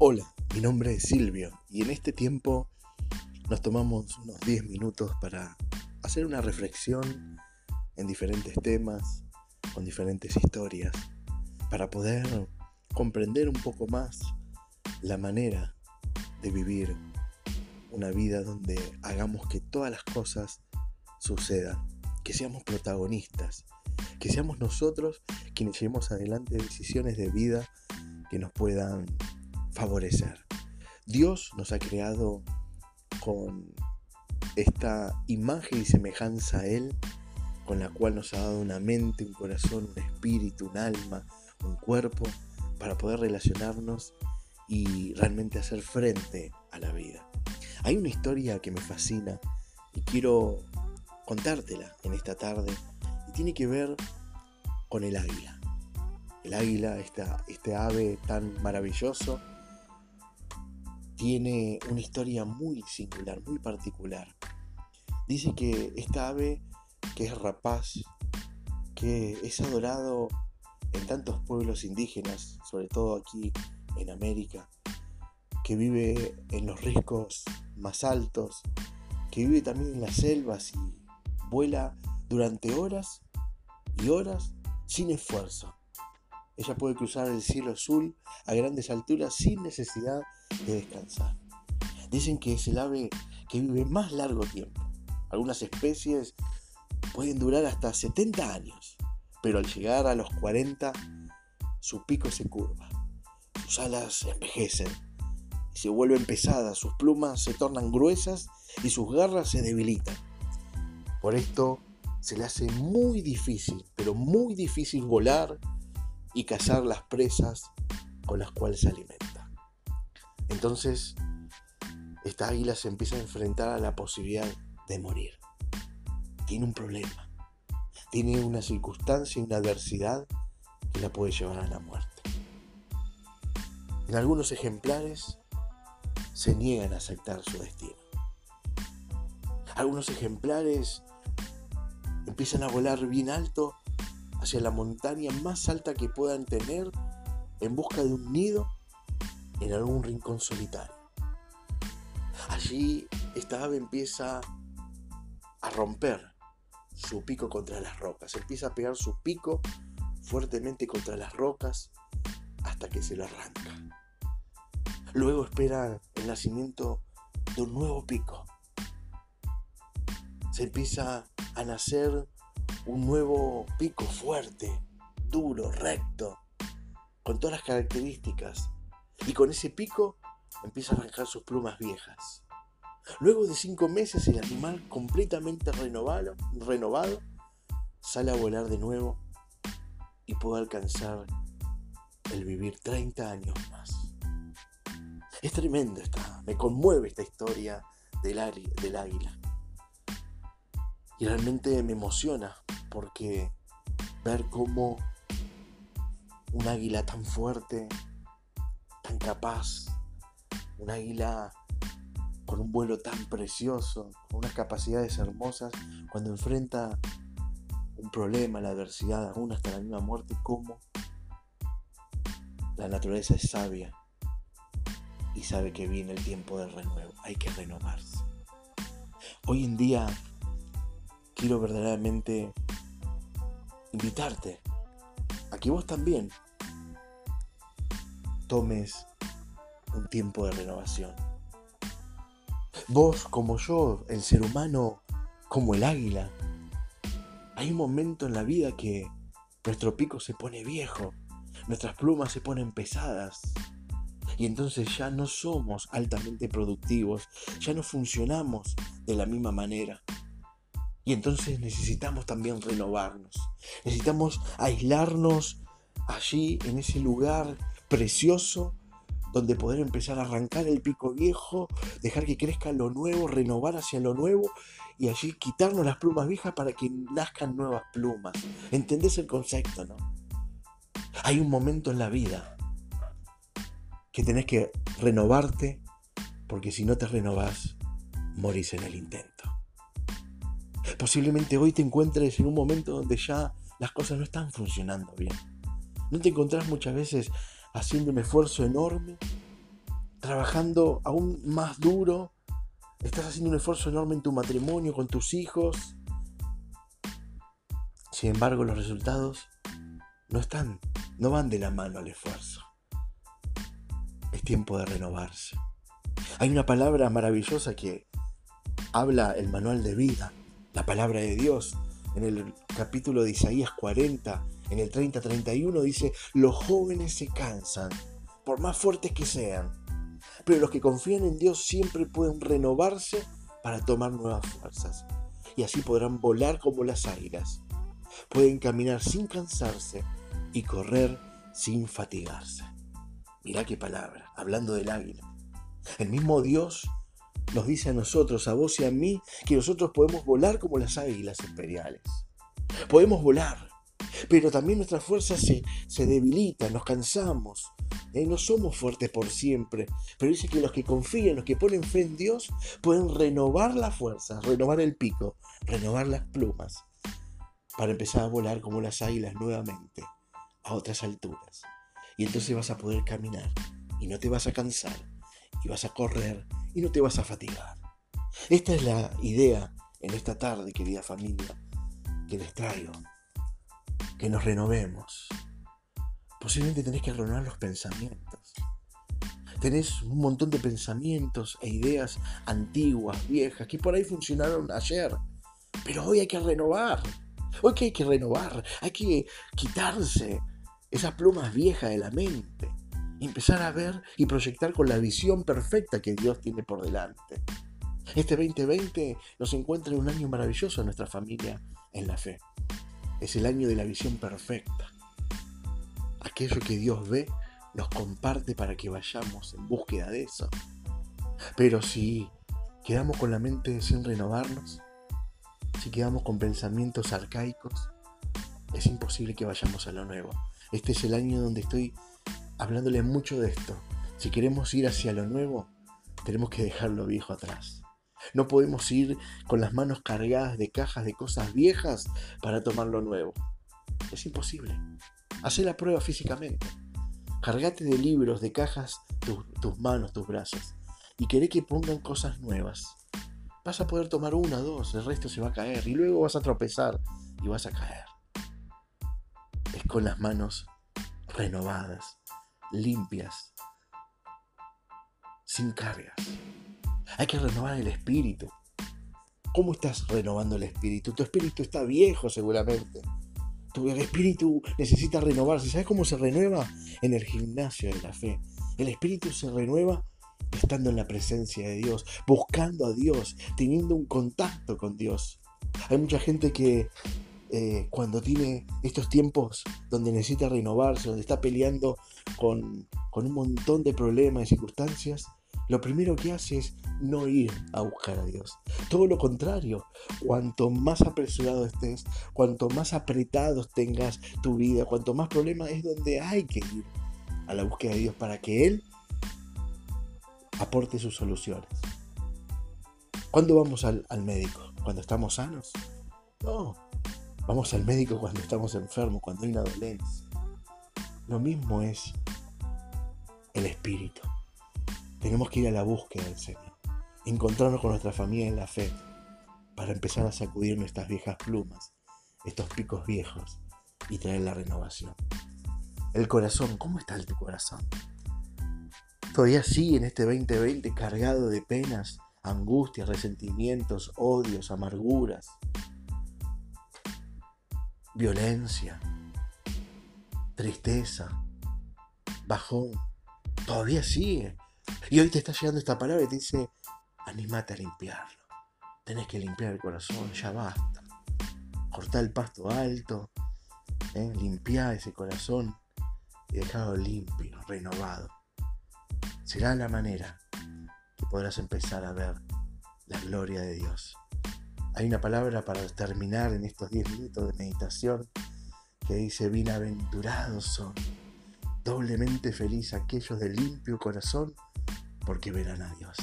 Hola, mi nombre es Silvio y en este tiempo nos tomamos unos 10 minutos para hacer una reflexión en diferentes temas, con diferentes historias, para poder comprender un poco más la manera de vivir una vida donde hagamos que todas las cosas sucedan, que seamos protagonistas, que seamos nosotros quienes llevemos adelante decisiones de vida que nos puedan favorecer. Dios nos ha creado con esta imagen y semejanza a Él, con la cual nos ha dado una mente, un corazón, un espíritu, un alma, un cuerpo, para poder relacionarnos y realmente hacer frente a la vida. Hay una historia que me fascina y quiero contártela en esta tarde y tiene que ver con el águila. El águila, esta, este ave tan maravilloso, tiene una historia muy singular, muy particular. Dice que esta ave, que es rapaz, que es adorado en tantos pueblos indígenas, sobre todo aquí en América, que vive en los riscos más altos, que vive también en las selvas y vuela durante horas y horas sin esfuerzo. Ella puede cruzar el cielo azul a grandes alturas sin necesidad de descansar. Dicen que es el ave que vive más largo tiempo. Algunas especies pueden durar hasta 70 años, pero al llegar a los 40 su pico se curva, sus alas envejecen y se vuelven pesadas, sus plumas se tornan gruesas y sus garras se debilitan. Por esto se le hace muy difícil, pero muy difícil volar y cazar las presas con las cuales se alimenta. Entonces, esta águila se empieza a enfrentar a la posibilidad de morir. Tiene un problema. Tiene una circunstancia y una adversidad que la puede llevar a la muerte. En algunos ejemplares se niegan a aceptar su destino. Algunos ejemplares empiezan a volar bien alto hacia la montaña más alta que puedan tener en busca de un nido en algún rincón solitario. Allí esta ave empieza a romper su pico contra las rocas, empieza a pegar su pico fuertemente contra las rocas hasta que se lo arranca. Luego espera el nacimiento de un nuevo pico. Se empieza a nacer un nuevo pico fuerte, duro, recto, con todas las características y con ese pico empieza a arrancar sus plumas viejas. Luego de cinco meses el animal completamente renovado, renovado sale a volar de nuevo y puede alcanzar el vivir 30 años más. Es tremendo esta, me conmueve esta historia del, del águila. Y realmente me emociona porque ver cómo un águila tan fuerte, tan capaz, un águila con un vuelo tan precioso, con unas capacidades hermosas, cuando enfrenta un problema, la adversidad, aún hasta la misma muerte, como la naturaleza es sabia y sabe que viene el tiempo del renuevo, hay que renovarse. Hoy en día quiero verdaderamente invitarte a que vos también tomes un tiempo de renovación. Vos como yo, el ser humano, como el águila, hay un momento en la vida que nuestro pico se pone viejo, nuestras plumas se ponen pesadas y entonces ya no somos altamente productivos, ya no funcionamos de la misma manera. Y entonces necesitamos también renovarnos, necesitamos aislarnos allí en ese lugar precioso donde poder empezar a arrancar el pico viejo, dejar que crezca lo nuevo, renovar hacia lo nuevo y allí quitarnos las plumas viejas para que nazcan nuevas plumas. ¿Entendés el concepto, no? Hay un momento en la vida que tenés que renovarte porque si no te renovás, morís en el intento. Posiblemente hoy te encuentres en un momento donde ya las cosas no están funcionando bien. No te encontrás muchas veces haciendo un esfuerzo enorme trabajando aún más duro, estás haciendo un esfuerzo enorme en tu matrimonio, con tus hijos. Sin embargo, los resultados no están, no van de la mano al esfuerzo. Es tiempo de renovarse. Hay una palabra maravillosa que habla el manual de vida, la palabra de Dios. En el capítulo de Isaías 40, en el 30-31 dice, los jóvenes se cansan, por más fuertes que sean, pero los que confían en Dios siempre pueden renovarse para tomar nuevas fuerzas. Y así podrán volar como las águilas. Pueden caminar sin cansarse y correr sin fatigarse. Mirá qué palabra, hablando del águila. El mismo Dios nos dice a nosotros, a vos y a mí, que nosotros podemos volar como las águilas imperiales. Podemos volar, pero también nuestras fuerzas se, se debilitan, nos cansamos, ¿eh? no somos fuertes por siempre, pero dice que los que confían, los que ponen fe en Dios, pueden renovar las fuerzas, renovar el pico, renovar las plumas, para empezar a volar como las águilas nuevamente, a otras alturas. Y entonces vas a poder caminar y no te vas a cansar, y vas a correr y no te vas a fatigar. Esta es la idea en esta tarde, querida familia, que les traigo. Que nos renovemos, posiblemente tenés que renovar los pensamientos. Tenés un montón de pensamientos e ideas antiguas, viejas, que por ahí funcionaron ayer. Pero hoy hay que renovar. Hoy que hay que renovar. Hay que quitarse esas plumas viejas de la mente. Y empezar a ver y proyectar con la visión perfecta que Dios tiene por delante. Este 2020 nos encuentra en un año maravilloso en nuestra familia en la fe. Es el año de la visión perfecta aquello que Dios ve, nos comparte para que vayamos en búsqueda de eso. Pero si quedamos con la mente sin renovarnos, si quedamos con pensamientos arcaicos, es imposible que vayamos a lo nuevo. Este es el año donde estoy hablándole mucho de esto. Si queremos ir hacia lo nuevo, tenemos que dejar lo viejo atrás. No podemos ir con las manos cargadas de cajas de cosas viejas para tomar lo nuevo. Es imposible. Hacé la prueba físicamente. Cargate de libros, de cajas, tus manos, tus brazos. Y queré que pongan cosas nuevas. Vas a poder tomar una, dos, el resto se va a caer. Y luego vas a tropezar y vas a caer. Es con las manos renovadas, limpias, sin cargas. Hay que renovar el espíritu. ¿Cómo estás renovando el espíritu? Tu espíritu está viejo seguramente el espíritu necesita renovarse. ¿Sabes cómo se renueva? En el gimnasio de la fe. El espíritu se renueva estando en la presencia de Dios, buscando a Dios, teniendo un contacto con Dios. Hay mucha gente que eh, cuando tiene estos tiempos donde necesita renovarse, donde está peleando con, con un montón de problemas y circunstancias, lo primero que hace es no ir a buscar a Dios. Todo lo contrario, cuanto más apresurado estés, cuanto más apretados tengas tu vida, cuanto más problemas es donde hay que ir a la búsqueda de Dios para que Él aporte sus soluciones. ¿Cuándo vamos al, al médico? ¿Cuando estamos sanos? No, vamos al médico cuando estamos enfermos, cuando hay una dolencia. Lo mismo es el espíritu. Tenemos que ir a la búsqueda del Señor, encontrarnos con nuestra familia en la fe, para empezar a sacudir nuestras viejas plumas, estos picos viejos, y traer la renovación. El corazón, ¿cómo está tu corazón? Todavía sigue en este 2020 cargado de penas, angustias, resentimientos, odios, amarguras, violencia, tristeza, bajón. Todavía sigue. Y hoy te está llegando esta palabra y te dice, animate a limpiarlo. Tenés que limpiar el corazón, ya basta. Cortá el pasto alto, ¿eh? limpiar ese corazón y dejarlo limpio, renovado. Será la manera que podrás empezar a ver la gloria de Dios. Hay una palabra para terminar en estos 10 minutos de meditación que dice, bienaventurados son, doblemente feliz aquellos de limpio corazón, porque verán a Dios.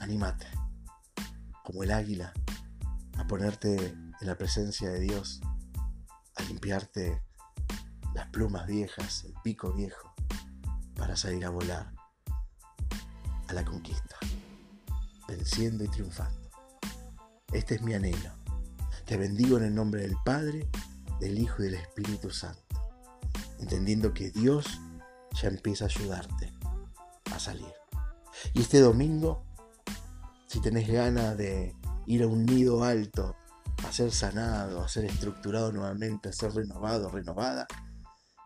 Anímate, como el águila, a ponerte en la presencia de Dios, a limpiarte las plumas viejas, el pico viejo, para salir a volar a la conquista, venciendo y triunfando. Este es mi anhelo. Te bendigo en el nombre del Padre, del Hijo y del Espíritu Santo, entendiendo que Dios ya empieza a ayudarte a salir. Y este domingo, si tenés ganas de ir a un nido alto, a ser sanado, a ser estructurado nuevamente, a ser renovado, renovada,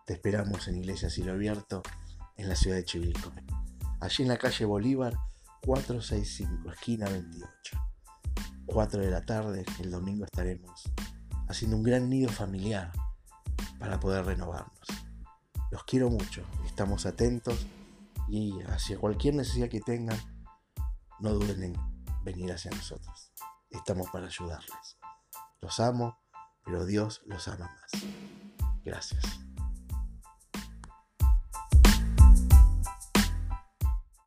te esperamos en Iglesia Cielo Abierto en la ciudad de Chivilco. Allí en la calle Bolívar 465, esquina 28. 4 de la tarde, el domingo estaremos haciendo un gran nido familiar para poder renovarnos. Los quiero mucho, estamos atentos y hacia cualquier necesidad que tengan, no duden en venir hacia nosotros. Estamos para ayudarles. Los amo, pero Dios los ama más. Gracias.